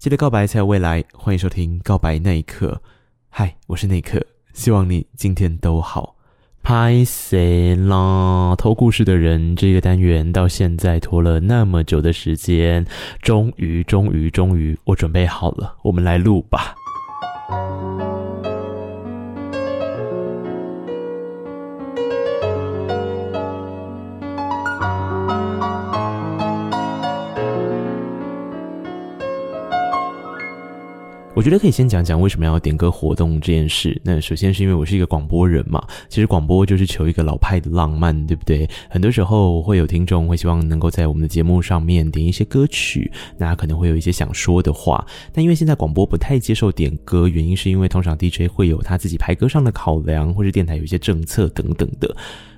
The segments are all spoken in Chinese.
记得告白才有未来，欢迎收听《告白那一刻》。嗨，我是那一刻，希望你今天都好。拍谁啦？偷故事的人这个单元到现在拖了那么久的时间，终于，终于，终于，我准备好了，我们来录吧。我觉得可以先讲讲为什么要点歌活动这件事。那首先是因为我是一个广播人嘛，其实广播就是求一个老派的浪漫，对不对？很多时候会有听众会希望能够在我们的节目上面点一些歌曲，那可能会有一些想说的话。但因为现在广播不太接受点歌，原因是因为通常 DJ 会有他自己排歌上的考量，或是电台有一些政策等等的。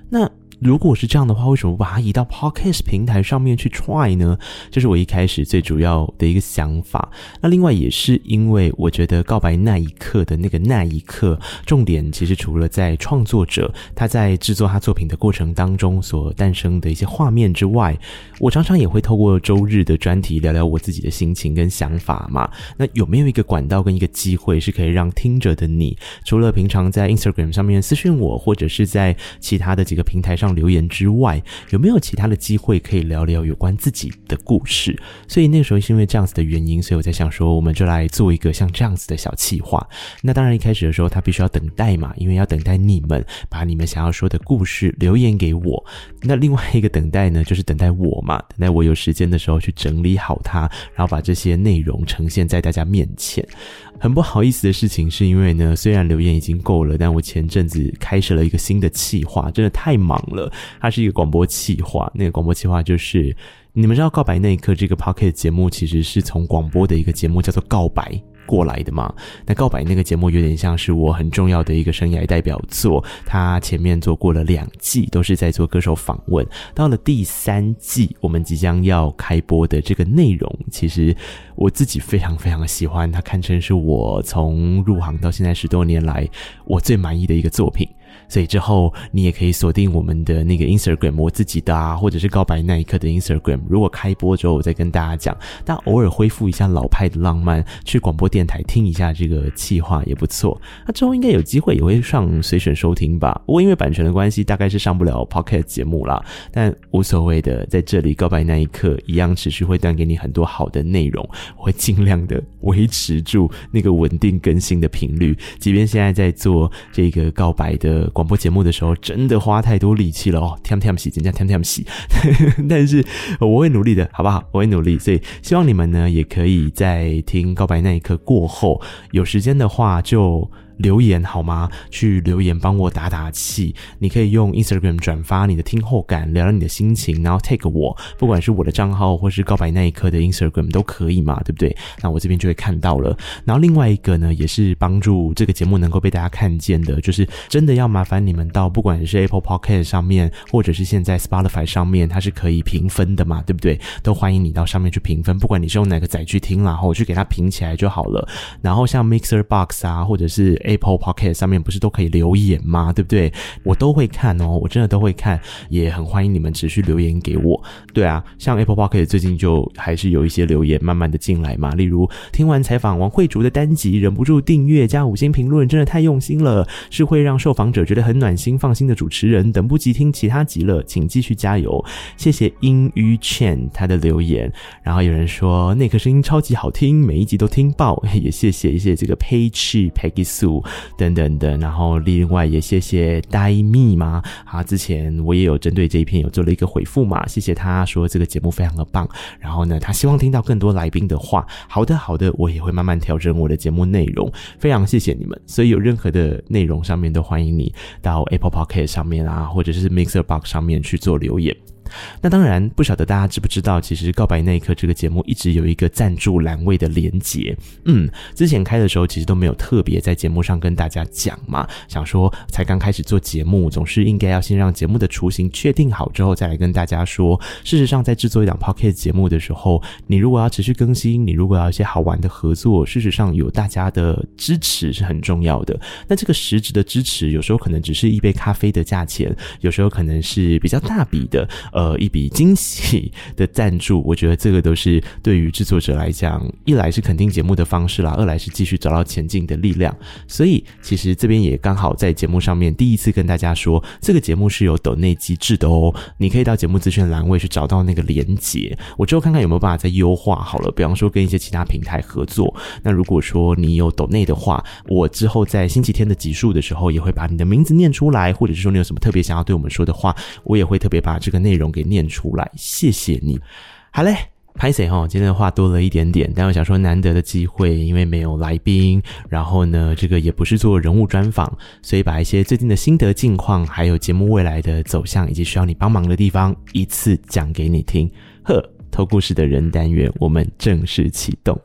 那如果是这样的话，为什么把它移到 Podcast 平台上面去 try 呢？这是我一开始最主要的一个想法。那另外也是因为我觉得告白那一刻的那个那一刻，重点其实除了在创作者他在制作他作品的过程当中所诞生的一些画面之外，我常常也会透过周日的专题聊聊我自己的心情跟想法嘛。那有没有一个管道跟一个机会是可以让听着的你，除了平常在 Instagram 上面私讯我，或者是在其他的几个平台上，上留言之外，有没有其他的机会可以聊聊有关自己的故事？所以那个时候是因为这样子的原因，所以我在想说，我们就来做一个像这样子的小企划。那当然一开始的时候，他必须要等待嘛，因为要等待你们把你们想要说的故事留言给我。那另外一个等待呢，就是等待我嘛，等待我有时间的时候去整理好它，然后把这些内容呈现在大家面前。很不好意思的事情，是因为呢，虽然留言已经够了，但我前阵子开设了一个新的企划，真的太忙了。它是一个广播企划，那个广播企划就是，你们知道《告白那一刻》这个 Podcast 节目其实是从广播的一个节目叫做《告白》。过来的嘛，那告白那个节目有点像是我很重要的一个生涯代表作。他前面做过了两季，都是在做歌手访问。到了第三季，我们即将要开播的这个内容，其实我自己非常非常喜欢，它堪称是我从入行到现在十多年来我最满意的一个作品。所以之后你也可以锁定我们的那个 Instagram，我自己的啊，或者是告白那一刻的 Instagram。如果开播之后，我再跟大家讲。但偶尔恢复一下老派的浪漫，去广播电台听一下这个企划也不错。那之后应该有机会也会上随选收听吧。不过因为版权的关系，大概是上不了 Podcast 节目啦。但无所谓的，在这里告白那一刻一样持续会带给你很多好的内容。我会尽量的维持住那个稳定更新的频率，即便现在在做这个告白的。广播节目的时候，真的花太多力气了哦，添添洗，人家添添洗，但是我会努力的，好不好？我会努力，所以希望你们呢，也可以在听告白那一刻过后，有时间的话就。留言好吗？去留言帮我打打气。你可以用 Instagram 转发你的听后感，聊聊你的心情，然后 tag 我，不管是我的账号或是告白那一刻的 Instagram 都可以嘛，对不对？那我这边就会看到了。然后另外一个呢，也是帮助这个节目能够被大家看见的，就是真的要麻烦你们到不管是 Apple Podcast 上面，或者是现在 Spotify 上面，它是可以评分的嘛，对不对？都欢迎你到上面去评分，不管你是用哪个载具听，然后去给它评起来就好了。然后像 Mixer Box 啊，或者是 Apple Podcast 上面不是都可以留言吗？对不对？我都会看哦，我真的都会看，也很欢迎你们持续留言给我。对啊，像 Apple Podcast 最近就还是有一些留言慢慢的进来嘛，例如听完采访王慧竹的单集，忍不住订阅加五星评论，真的太用心了，是会让受访者觉得很暖心放心的主持人，等不及听其他集了，请继续加油，谢谢英于倩他的留言。然后有人说那个声音超级好听，每一集都听爆，也谢谢一些这个 Page Peggy Sue。等等的，然后另外也谢谢呆蜜嘛，啊，之前我也有针对这一篇有做了一个回复嘛，谢谢他说这个节目非常的棒，然后呢，他希望听到更多来宾的话，好的好的，我也会慢慢调整我的节目内容，非常谢谢你们，所以有任何的内容上面都欢迎你到 Apple Podcast 上面啊，或者是 Mixer Box 上面去做留言。那当然，不晓得大家知不知道，其实《告白那一刻》这个节目一直有一个赞助栏位的连结。嗯，之前开的时候其实都没有特别在节目上跟大家讲嘛，想说才刚开始做节目，总是应该要先让节目的雏形确定好之后再来跟大家说。事实上，在制作一档 Podcast 节目的时候，你如果要持续更新，你如果要一些好玩的合作，事实上有大家的支持是很重要的。那这个实质的支持，有时候可能只是一杯咖啡的价钱，有时候可能是比较大笔的，呃。呃一笔惊喜的赞助，我觉得这个都是对于制作者来讲，一来是肯定节目的方式啦，二来是继续找到前进的力量。所以其实这边也刚好在节目上面第一次跟大家说，这个节目是有抖内机制的哦，你可以到节目资讯栏位去找到那个连结，我之后看看有没有办法再优化好了，比方说跟一些其他平台合作。那如果说你有抖内的话，我之后在星期天的集数的时候也会把你的名字念出来，或者是说你有什么特别想要对我们说的话，我也会特别把这个内容给念出来。谢谢你。好嘞，拍谢哈，今天的话多了一点点，但我想说难得的机会，因为没有来宾，然后呢，这个也不是做人物专访，所以把一些最近的心得近况，还有节目未来的走向，以及需要你帮忙的地方，依次讲给你听。呵，偷故事的人单元，我们正式启动。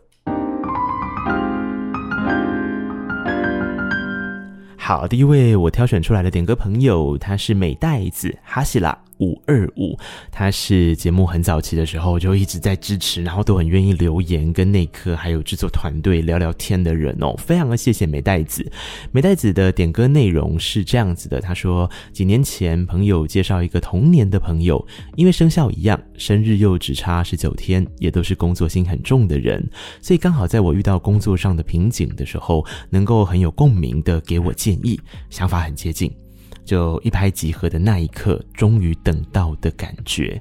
好，第一位我挑选出来的点歌朋友，他是美代子哈西拉。五二五，他是节目很早期的时候就一直在支持，然后都很愿意留言跟内科还有制作团队聊聊天的人哦，非常的谢谢美代子。美代子的点歌内容是这样子的，他说几年前朋友介绍一个同年的朋友，因为生肖一样，生日又只差十九天，也都是工作心很重的人，所以刚好在我遇到工作上的瓶颈的时候，能够很有共鸣的给我建议，想法很接近。就一拍即合的那一刻，终于等到的感觉。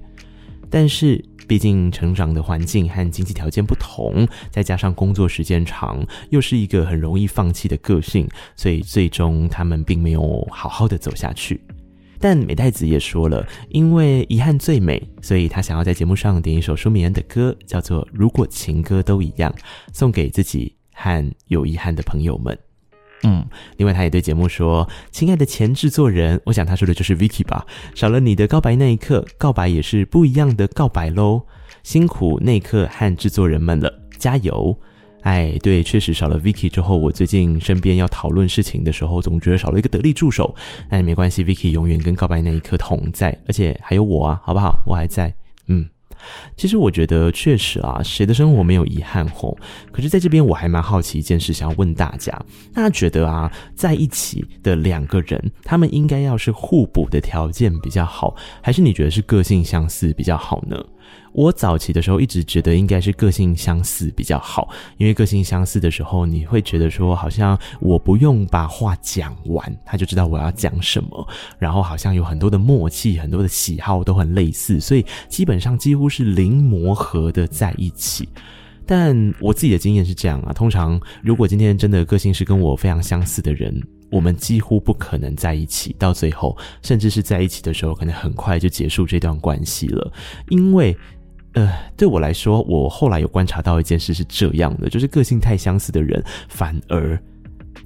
但是，毕竟成长的环境和经济条件不同，再加上工作时间长，又是一个很容易放弃的个性，所以最终他们并没有好好的走下去。但美代子也说了，因为遗憾最美，所以他想要在节目上点一首舒米恩的歌，叫做《如果情歌都一样》，送给自己和有遗憾的朋友们。嗯，另外他也对节目说：“亲爱的前制作人，我想他说的就是 Vicky 吧。少了你的告白那一刻，告白也是不一样的告白喽。辛苦内克和制作人们了，加油！哎，对，确实少了 Vicky 之后，我最近身边要讨论事情的时候，总觉得少了一个得力助手。但没关系，Vicky 永远跟告白那一刻同在，而且还有我啊，好不好？我还在，嗯。”其实我觉得确实啊，谁的生活没有遗憾吼？可是在这边我还蛮好奇一件事，想要问大家：大家觉得啊，在一起的两个人，他们应该要是互补的条件比较好，还是你觉得是个性相似比较好呢？我早期的时候一直觉得应该是个性相似比较好，因为个性相似的时候，你会觉得说好像我不用把话讲完，他就知道我要讲什么，然后好像有很多的默契，很多的喜好都很类似，所以基本上几乎是零磨合的在一起。但我自己的经验是这样啊，通常如果今天真的个性是跟我非常相似的人，我们几乎不可能在一起，到最后甚至是在一起的时候，可能很快就结束这段关系了，因为。呃，对我来说，我后来有观察到一件事是这样的，就是个性太相似的人，反而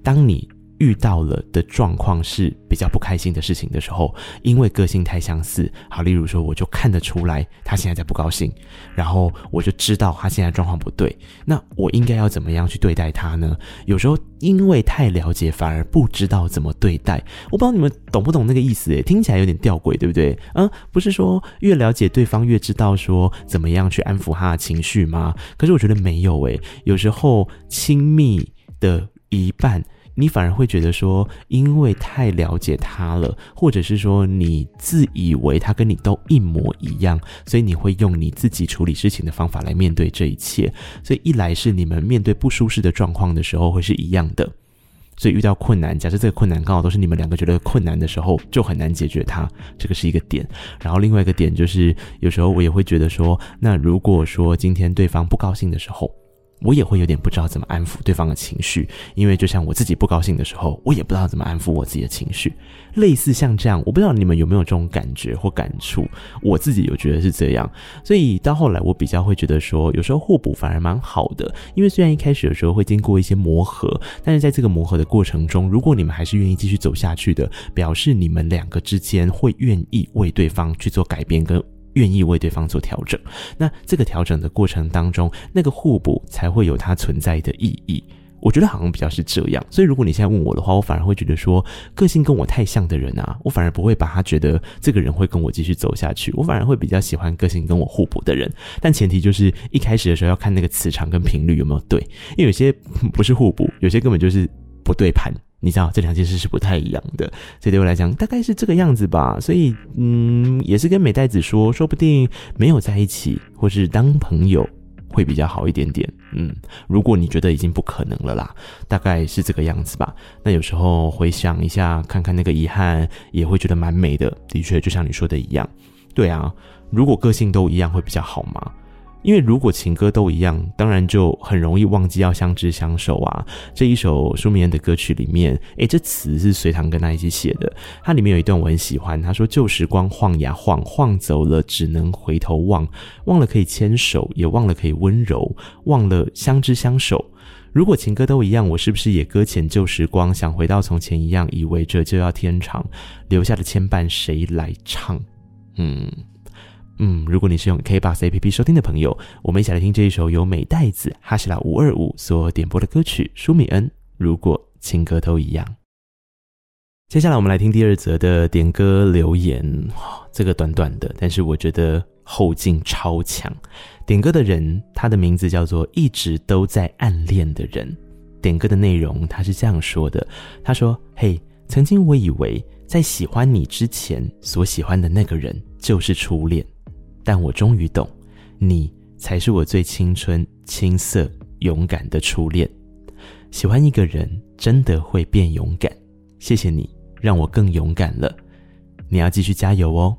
当你。遇到了的状况是比较不开心的事情的时候，因为个性太相似，好，例如说我就看得出来他现在在不高兴，然后我就知道他现在状况不对，那我应该要怎么样去对待他呢？有时候因为太了解，反而不知道怎么对待。我不知道你们懂不懂那个意思？诶，听起来有点吊诡，对不对？嗯，不是说越了解对方越知道说怎么样去安抚他的情绪吗？可是我觉得没有诶，有时候亲密的一半。你反而会觉得说，因为太了解他了，或者是说你自以为他跟你都一模一样，所以你会用你自己处理事情的方法来面对这一切。所以一来是你们面对不舒适的状况的时候会是一样的，所以遇到困难，假设这个困难刚好都是你们两个觉得困难的时候，就很难解决它，这个是一个点。然后另外一个点就是，有时候我也会觉得说，那如果说今天对方不高兴的时候。我也会有点不知道怎么安抚对方的情绪，因为就像我自己不高兴的时候，我也不知道怎么安抚我自己的情绪。类似像这样，我不知道你们有没有这种感觉或感触。我自己有觉得是这样，所以到后来我比较会觉得说，有时候互补反而蛮好的。因为虽然一开始的时候会经过一些磨合，但是在这个磨合的过程中，如果你们还是愿意继续走下去的，表示你们两个之间会愿意为对方去做改变跟。愿意为对方做调整，那这个调整的过程当中，那个互补才会有它存在的意义。我觉得好像比较是这样，所以如果你现在问我的话，我反而会觉得说，个性跟我太像的人啊，我反而不会把他觉得这个人会跟我继续走下去，我反而会比较喜欢个性跟我互补的人。但前提就是一开始的时候要看那个磁场跟频率有没有对，因为有些不是互补，有些根本就是不对盘。你知道这两件事是不太一样的，所以对我来讲大概是这个样子吧。所以，嗯，也是跟美代子说，说不定没有在一起，或是当朋友会比较好一点点。嗯，如果你觉得已经不可能了啦，大概是这个样子吧。那有时候回想一下，看看那个遗憾，也会觉得蛮美的。的确，就像你说的一样，对啊，如果个性都一样，会比较好吗？因为如果情歌都一样，当然就很容易忘记要相知相守啊。这一首舒明恩的歌曲里面，诶，这词是隋棠跟他一起写的。它里面有一段我很喜欢，他说：“旧时光晃呀晃，晃走了只能回头望，忘了可以牵手，也忘了可以温柔，忘了相知相守。如果情歌都一样，我是不是也搁浅旧时光，想回到从前一样，以为这就要天长，留下的牵绊谁来唱？”嗯。嗯，如果你是用 KBox APP 收听的朋友，我们一起来听这一首由美代子哈希拉五二五所点播的歌曲《舒米恩》。如果情歌都一样，接下来我们来听第二则的点歌留言。这个短短的，但是我觉得后劲超强。点歌的人，他的名字叫做一直都在暗恋的人。点歌的内容，他是这样说的：他说，嘿，曾经我以为在喜欢你之前所喜欢的那个人就是初恋。但我终于懂，你才是我最青春、青涩、勇敢的初恋。喜欢一个人真的会变勇敢，谢谢你让我更勇敢了。你要继续加油哦。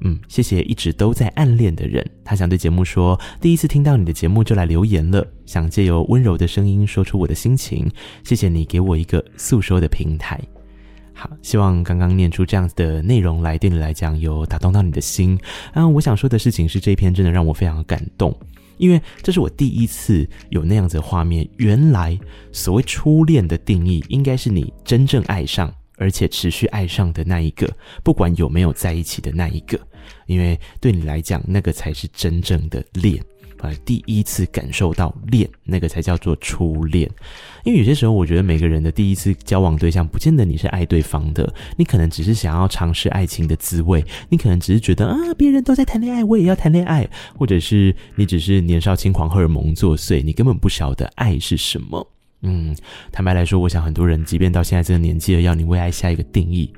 嗯，谢谢一直都在暗恋的人。他想对节目说，第一次听到你的节目就来留言了，想借由温柔的声音说出我的心情。谢谢你给我一个诉说的平台。好，希望刚刚念出这样子的内容来，对你来讲有打动到你的心。啊，我想说的事情是，这一篇真的让我非常感动，因为这是我第一次有那样子的画面。原来所谓初恋的定义，应该是你真正爱上，而且持续爱上的那一个，不管有没有在一起的那一个，因为对你来讲，那个才是真正的恋。呃，第一次感受到恋，那个才叫做初恋。因为有些时候，我觉得每个人的第一次交往对象，不见得你是爱对方的，你可能只是想要尝试爱情的滋味，你可能只是觉得啊，别人都在谈恋爱，我也要谈恋爱，或者是你只是年少轻狂，荷尔蒙作祟，你根本不晓得爱是什么。嗯，坦白来说，我想很多人，即便到现在这个年纪了，要你为爱下一个定义。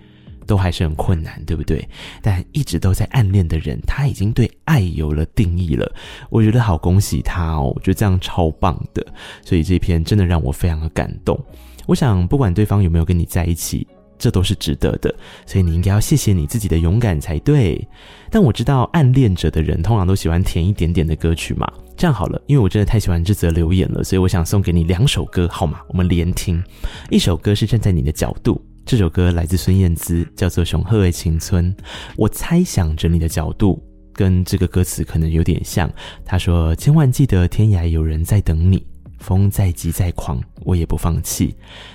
都还是很困难，对不对？但一直都在暗恋的人，他已经对爱有了定义了。我觉得好恭喜他哦，我觉得这样超棒的。所以这篇真的让我非常的感动。我想，不管对方有没有跟你在一起，这都是值得的。所以你应该要谢谢你自己的勇敢才对。但我知道暗恋者的人通常都喜欢甜一点点的歌曲嘛。这样好了，因为我真的太喜欢这则留言了，所以我想送给你两首歌，好吗？我们连听。一首歌是站在你的角度。这首歌来自孙燕姿，叫做《熊鹤的情村》。我猜想着你的角度跟这个歌词可能有点像。他说：“千万记得天涯有人在等你，风再急再狂，我也不放弃。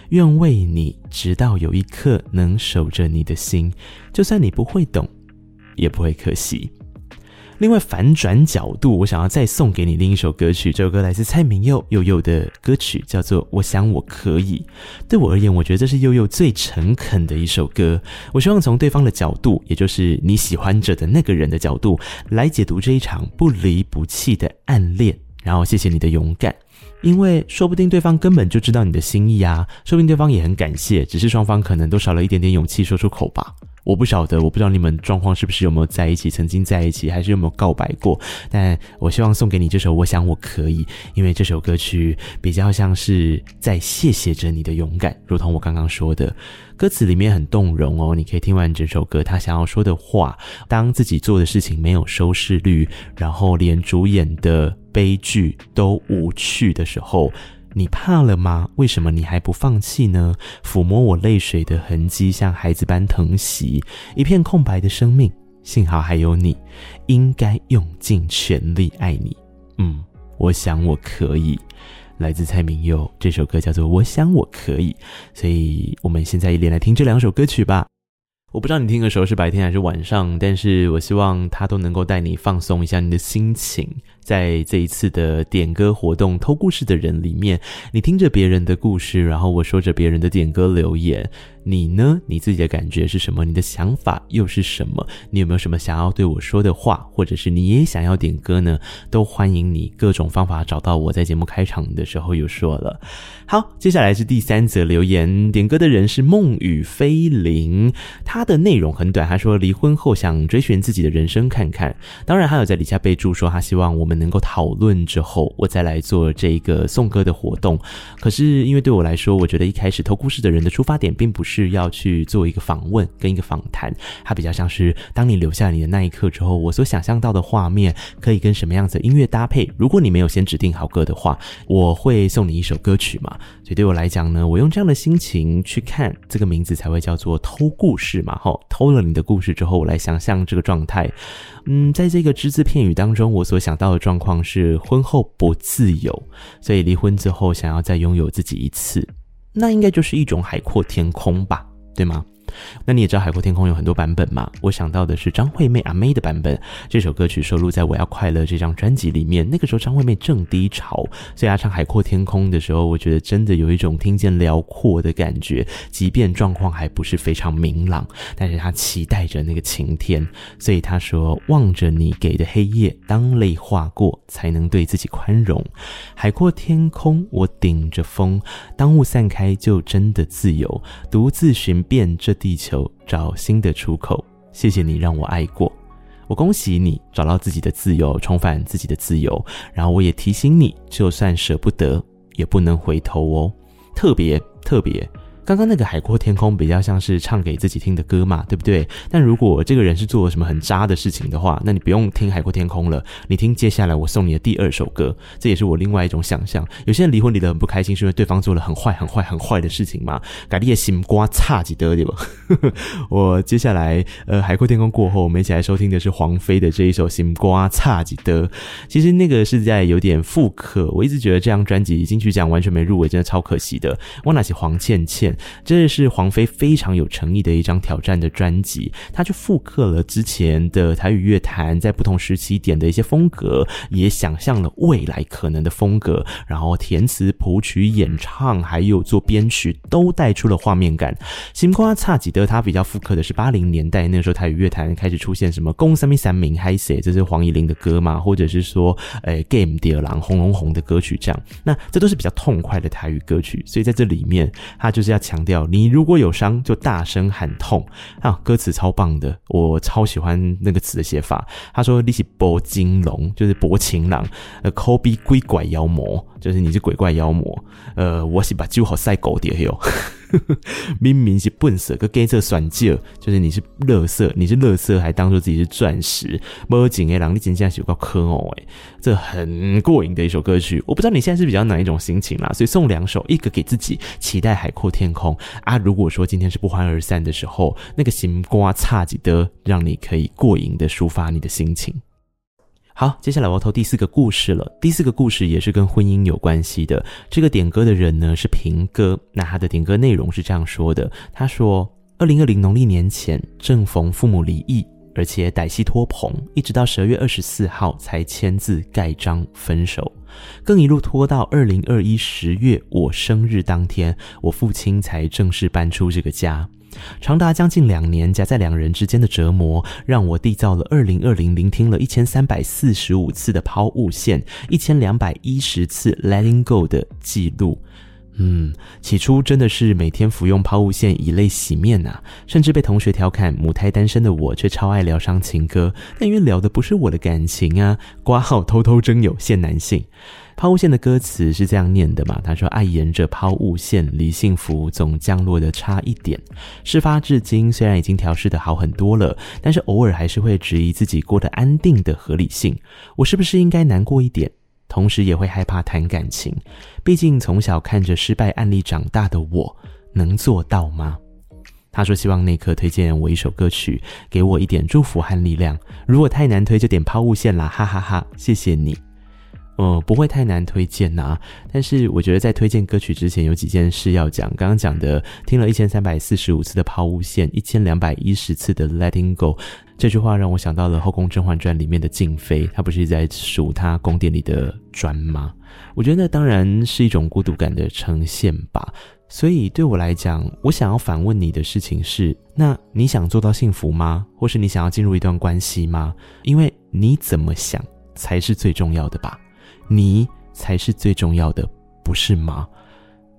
愿为你，直到有一刻能守着你的心，就算你不会懂，也不会可惜。”另外反转角度，我想要再送给你另一首歌曲。这首歌来自蔡明佑佑佑的歌曲，叫做《我想我可以》。对我而言，我觉得这是佑佑最诚恳的一首歌。我希望从对方的角度，也就是你喜欢着的那个人的角度，来解读这一场不离不弃的暗恋。然后，谢谢你的勇敢，因为说不定对方根本就知道你的心意啊，说不定对方也很感谢，只是双方可能都少了一点点勇气说出口吧。我不晓得，我不知道你们状况是不是有没有在一起，曾经在一起，还是有没有告白过。但我希望送给你这首《我想我可以》，因为这首歌曲比较像是在谢谢着你的勇敢，如同我刚刚说的，歌词里面很动容哦。你可以听完整首歌，他想要说的话：当自己做的事情没有收视率，然后连主演的悲剧都无趣的时候。你怕了吗？为什么你还不放弃呢？抚摸我泪水的痕迹，像孩子般疼惜一片空白的生命。幸好还有你，应该用尽全力爱你。嗯，我想我可以。来自蔡明佑，这首歌叫做《我想我可以》。所以，我们现在一连来听这两首歌曲吧。我不知道你听的时候是白天还是晚上，但是我希望它都能够带你放松一下你的心情。在这一次的点歌活动偷故事的人里面，你听着别人的故事，然后我说着别人的点歌留言。你呢？你自己的感觉是什么？你的想法又是什么？你有没有什么想要对我说的话，或者是你也想要点歌呢？都欢迎你各种方法找到我，在节目开场的时候有说了。好，接下来是第三则留言，点歌的人是梦雨飞灵，他的内容很短，他说离婚后想追寻自己的人生看看，当然还有在底下备注说他希望我们能够讨论之后，我再来做这个送歌的活动。可是因为对我来说，我觉得一开始偷故事的人的出发点并不是。要去做一个访问跟一个访谈，它比较像是当你留下你的那一刻之后，我所想象到的画面可以跟什么样子的音乐搭配。如果你没有先指定好歌的话，我会送你一首歌曲嘛。所以对我来讲呢，我用这样的心情去看这个名字才会叫做偷故事嘛。齁，偷了你的故事之后，我来想象这个状态。嗯，在这个只字片语当中，我所想到的状况是婚后不自由，所以离婚之后想要再拥有自己一次。那应该就是一种海阔天空吧，对吗？那你也知道《海阔天空》有很多版本嘛？我想到的是张惠妹阿妹的版本。这首歌曲收录在《我要快乐》这张专辑里面。那个时候张惠妹正低潮，所以她唱《海阔天空》的时候，我觉得真的有一种听见辽阔的感觉。即便状况还不是非常明朗，但是她期待着那个晴天。所以她说：“望着你给的黑夜，当泪划过，才能对自己宽容。海阔天空，我顶着风，当雾散开，就真的自由，独自寻遍这。”地球找新的出口，谢谢你让我爱过，我恭喜你找到自己的自由，重返自己的自由。然后我也提醒你，就算舍不得，也不能回头哦，特别特别。刚刚那个海阔天空比较像是唱给自己听的歌嘛，对不对？但如果这个人是做了什么很渣的事情的话，那你不用听海阔天空了，你听接下来我送你的第二首歌，这也是我另外一种想象。有些人离婚离得很不开心，是因为对方做了很坏、很坏、很坏的事情嘛？改你的心瓜差几得对吧？我接下来呃海阔天空过后，我们一起来收听的是黄妃的这一首心瓜差几得。其实那个是在有点复刻，我一直觉得这张专辑金曲奖完全没入围，真的超可惜的。我拿起黄倩倩。这是黄飞非常有诚意的一张挑战的专辑，他去复刻了之前的台语乐坛在不同时期点的一些风格，也想象了未来可能的风格，然后填词、谱曲、演唱，还有做编曲，都带出了画面感。心瓜差几德，他比较复刻的是八零年代那个时候台语乐坛开始出现什么“公三米三名嗨谁”，这是黄乙玲的歌嘛，或者是说“诶 Game 第二郎红红红”的歌曲这样，那这都是比较痛快的台语歌曲，所以在这里面他就是要强调。你如果有伤，就大声喊痛啊！歌词超棒的，我超喜欢那个词的写法。他说：“你是薄金龙，就是薄情郎，呃，抠逼鬼拐妖魔，就是你是鬼怪妖魔。呃，我是把酒好塞狗的哟。”明明是笨色，个给这算计，就是你是乐色，你是乐色，还当做自己是钻石，魔镜诶，让你真正是有够可爱诶，这很过瘾的一首歌曲。我不知道你现在是比较哪一种心情啦，所以送两首，一个给自己，期待海阔天空啊。如果说今天是不欢而散的时候，那个行瓜差几的，让你可以过瘾的抒发你的心情。好，接下来我要投第四个故事了。第四个故事也是跟婚姻有关系的。这个点歌的人呢是平哥，那他的点歌内容是这样说的：他说，二零二零农历年前正逢父母离异，而且歹戏拖棚，一直到十二月二十四号才签字盖章分手，更一路拖到二零二一十月我生日当天，我父亲才正式搬出这个家。长达将近两年夹在两人之间的折磨，让我缔造了二零二零聆听了一千三百四十五次的抛物线，一千两百一十次 Letting Go 的记录。嗯，起初真的是每天服用抛物线以泪洗面呐、甚至被同学调侃母胎单身的我，却超爱疗伤情歌。但因为聊的不是我的感情啊，挂号偷偷征友现男性。抛物线的歌词是这样念的嘛？他说：“爱沿着抛物线，离幸福总降落的差一点。事发至今，虽然已经调试的好很多了，但是偶尔还是会质疑自己过得安定的合理性。我是不是应该难过一点？”同时也会害怕谈感情，毕竟从小看着失败案例长大的我，能做到吗？他说希望内科推荐我一首歌曲，给我一点祝福和力量。如果太难推，就点抛物线啦，哈哈哈！谢谢你。呃，不会太难推荐呐、啊。但是我觉得在推荐歌曲之前，有几件事要讲。刚刚讲的听了一千三百四十五次的抛物线，一千两百一十次的 Letting Go，这句话让我想到了《后宫甄嬛传》里面的静妃，她不是一直在数她宫殿里的砖吗？我觉得那当然是一种孤独感的呈现吧。所以对我来讲，我想要反问你的事情是：那你想做到幸福吗？或是你想要进入一段关系吗？因为你怎么想才是最重要的吧。你才是最重要的，不是吗？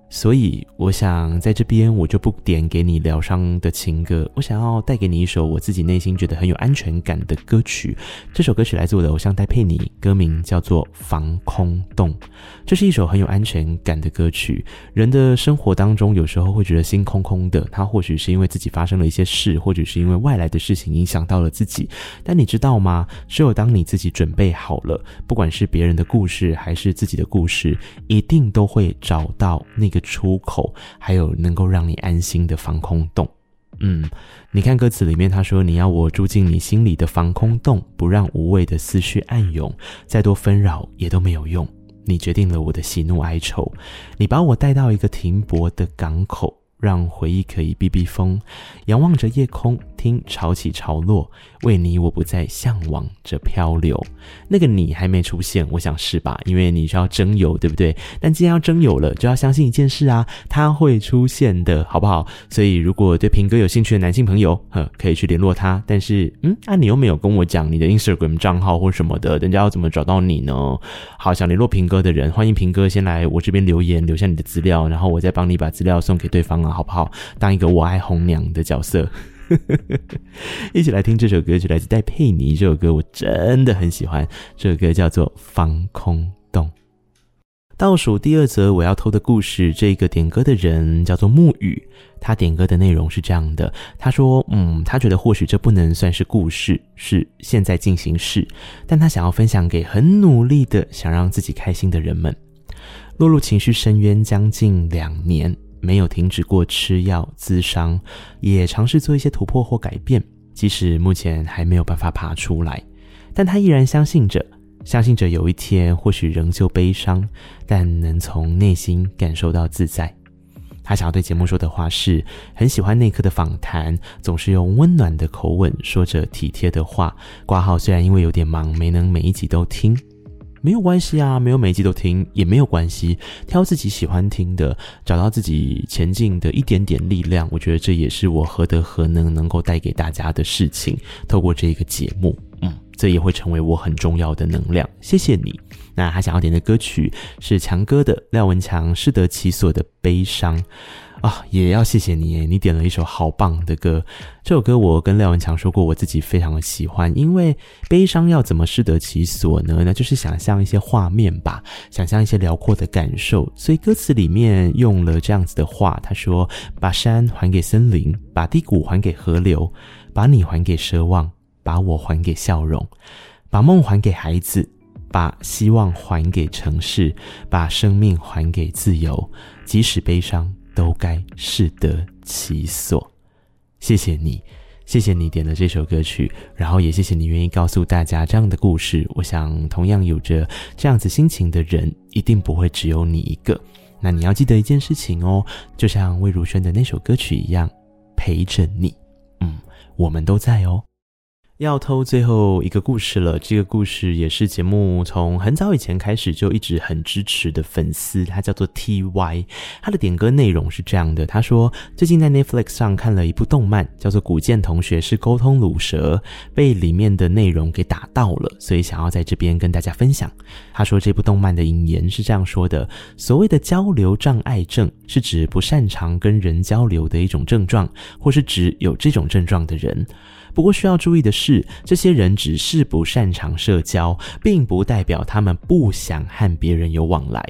所以，我想在这边我就不点给你疗伤的情歌，我想要带给你一首我自己内心觉得很有安全感的歌曲。这首歌曲来自我的偶像戴佩妮，歌名叫做《防空洞》。这是一首很有安全感的歌曲。人的生活当中，有时候会觉得心空空的，他或许是因为自己发生了一些事，或者是因为外来的事情影响到了自己。但你知道吗？只有当你自己准备好了，不管是别人的故事还是自己的故事，一定都会找到那个。出口，还有能够让你安心的防空洞。嗯，你看歌词里面，他说：“你要我住进你心里的防空洞，不让无谓的思绪暗涌，再多纷扰也都没有用。你决定了我的喜怒哀愁，你把我带到一个停泊的港口。”让回忆可以避避风，仰望着夜空，听潮起潮落。为你，我不再向往着漂流。那个你还没出现，我想是吧？因为你需要征友，对不对？但既然要征友了，就要相信一件事啊，他会出现的，好不好？所以，如果对平哥有兴趣的男性朋友，呵，可以去联络他。但是，嗯，啊，你又没有跟我讲你的 Instagram 账号或什么的，人家要怎么找到你呢？好，想联络平哥的人，欢迎平哥先来我这边留言，留下你的资料，然后我再帮你把资料送给对方。好不好？当一个我爱红娘的角色，一起来听这首歌曲，来自戴佩妮。这首歌我真的很喜欢，这首歌叫做《防空洞》。倒数第二则我要偷的故事，这个点歌的人叫做沐雨，他点歌的内容是这样的：他说，嗯，他觉得或许这不能算是故事，是现在进行式，但他想要分享给很努力的想让自己开心的人们。落入情绪深渊将近两年。没有停止过吃药、咨商，也尝试做一些突破或改变。即使目前还没有办法爬出来，但他依然相信着，相信着有一天或许仍旧悲伤，但能从内心感受到自在。他想要对节目说的话是：很喜欢那刻的访谈，总是用温暖的口吻说着体贴的话。挂号虽然因为有点忙，没能每一集都听。没有关系啊，没有每一集都听也没有关系，挑自己喜欢听的，找到自己前进的一点点力量，我觉得这也是我何德何能能够带给大家的事情。透过这个节目，嗯，这也会成为我很重要的能量。谢谢你。那他想要点的歌曲是强哥的廖文强适得其所的悲伤。啊，也要谢谢你，你点了一首好棒的歌。这首歌我跟廖文强说过，我自己非常的喜欢。因为悲伤要怎么适得其所呢？那就是想象一些画面吧，想象一些辽阔的感受。所以歌词里面用了这样子的话，他说：“把山还给森林，把低谷还给河流，把你还给奢望，把我还给笑容，把梦还给孩子，把希望还给城市，把生命还给自由，即使悲伤。”都该适得其所。谢谢你，谢谢你点了这首歌曲，然后也谢谢你愿意告诉大家这样的故事。我想，同样有着这样子心情的人，一定不会只有你一个。那你要记得一件事情哦，就像魏如萱的那首歌曲一样，陪着你。嗯，我们都在哦。要偷最后一个故事了，这个故事也是节目从很早以前开始就一直很支持的粉丝，他叫做 TY，他的点歌内容是这样的，他说最近在 Netflix 上看了一部动漫，叫做《古剑同学是沟通鲁蛇》，被里面的内容给打到了，所以想要在这边跟大家分享。他说这部动漫的引言是这样说的：所谓的交流障碍症，是指不擅长跟人交流的一种症状，或是指有这种症状的人。不过需要注意的是，这些人只是不擅长社交，并不代表他们不想和别人有往来。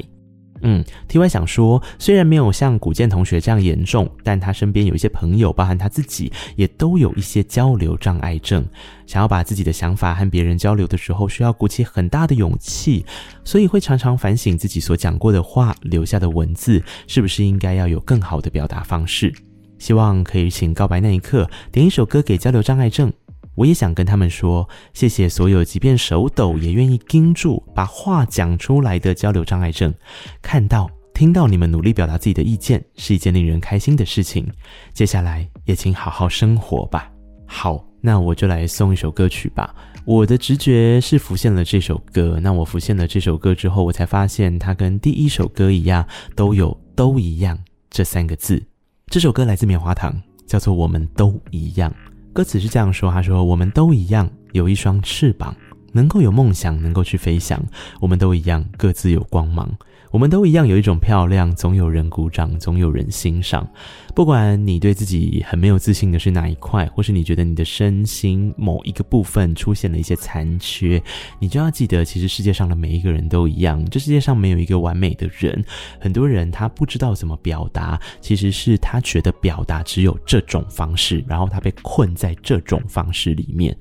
嗯，TY 想说，虽然没有像古建同学这样严重，但他身边有一些朋友，包含他自己，也都有一些交流障碍症。想要把自己的想法和别人交流的时候，需要鼓起很大的勇气，所以会常常反省自己所讲过的话，留下的文字，是不是应该要有更好的表达方式。希望可以请告白那一刻点一首歌给交流障碍症，我也想跟他们说，谢谢所有即便手抖也愿意盯住把话讲出来的交流障碍症。看到、听到你们努力表达自己的意见，是一件令人开心的事情。接下来也请好好生活吧。好，那我就来送一首歌曲吧。我的直觉是浮现了这首歌。那我浮现了这首歌之后，我才发现它跟第一首歌一样，都有“都一样”这三个字。这首歌来自棉花糖，叫做《我们都一样》。歌词是这样说：“他说，我们都一样，有一双翅膀，能够有梦想，能够去飞翔。我们都一样，各自有光芒。我们都一样，有一种漂亮，总有人鼓掌，总有人欣赏。不管你对自己很没有自信的是哪一块，或是你觉得你的身心某一个部分出现了一些残缺，你就要记得，其实世界上的每一个人都一样。这世界上没有一个完美的人。很多人他不知道怎么表达，其实是他觉得表达只有这种方式，然后他被困在这种方式里面。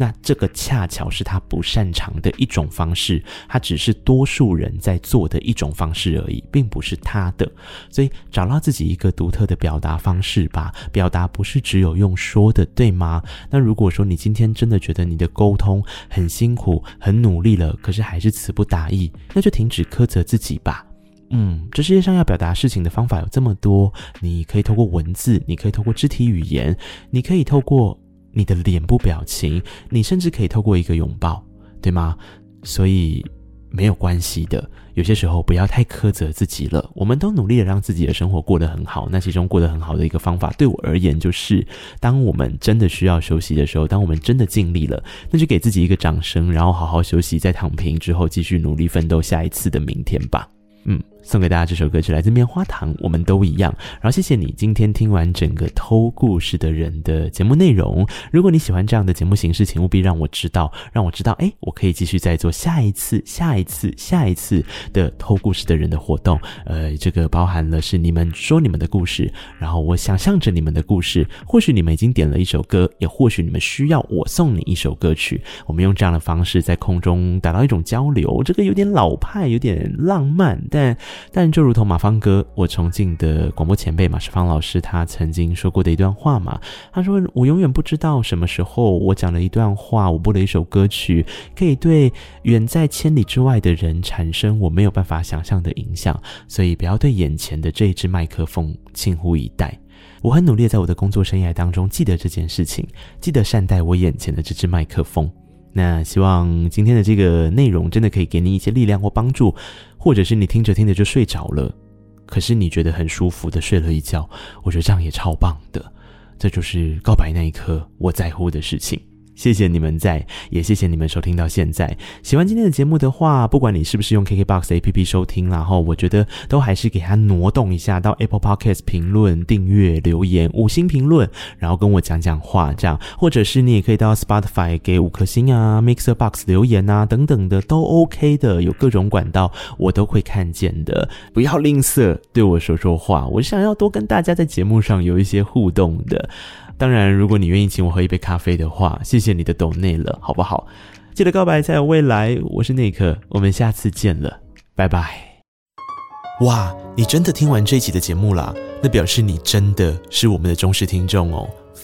那这个恰巧是他不擅长的一种方式，他只是多数人在做的一种方式而已，并不是他的。所以找到自己一个独特的表达方式吧。表达不是只有用说的，对吗？那如果说你今天真的觉得你的沟通很辛苦、很努力了，可是还是词不达意，那就停止苛责自己吧。嗯，这世界上要表达事情的方法有这么多，你可以透过文字，你可以透过肢体语言，你可以透过。你的脸部表情，你甚至可以透过一个拥抱，对吗？所以没有关系的。有些时候不要太苛责自己了。我们都努力的让自己的生活过得很好。那其中过得很好的一个方法，对我而言就是，当我们真的需要休息的时候，当我们真的尽力了，那就给自己一个掌声，然后好好休息，再躺平之后继续努力奋斗下一次的明天吧。送给大家这首歌曲来自棉花糖，我们都一样。然后谢谢你今天听完整个偷故事的人的节目内容。如果你喜欢这样的节目形式，请务必让我知道，让我知道，诶，我可以继续再做下一次、下一次、下一次的偷故事的人的活动。呃，这个包含了是你们说你们的故事，然后我想象着你们的故事。或许你们已经点了一首歌，也或许你们需要我送你一首歌曲。我们用这样的方式在空中达到一种交流。这个有点老派，有点浪漫，但。但就如同马芳哥，我崇敬的广播前辈马世芳老师，他曾经说过的一段话嘛，他说：“我永远不知道什么时候我讲了一段话，我播了一首歌曲，可以对远在千里之外的人产生我没有办法想象的影响。所以不要对眼前的这一支麦克风轻忽以待。我很努力在我的工作生涯当中记得这件事情，记得善待我眼前的这支麦克风。”那希望今天的这个内容真的可以给你一些力量或帮助，或者是你听着听着就睡着了，可是你觉得很舒服的睡了一觉，我觉得这样也超棒的。这就是告白那一刻我在乎的事情。谢谢你们在，也谢谢你们收听到现在。喜欢今天的节目的话，不管你是不是用 KKBOX APP 收听，然后我觉得都还是给它挪动一下到 Apple Podcast 评论、订阅、留言、五星评论，然后跟我讲讲话，这样，或者是你也可以到 Spotify 给五颗星啊，Mixer Box 留言啊，等等的都 OK 的，有各种管道我都会看见的。不要吝啬对我说说话，我想要多跟大家在节目上有一些互动的。当然，如果你愿意请我喝一杯咖啡的话，谢谢你的懂内了，好不好？记得告白才有未来，我是内克，我们下次见了，拜拜。哇，你真的听完这一集的节目啦？那表示你真的是我们的忠实听众哦。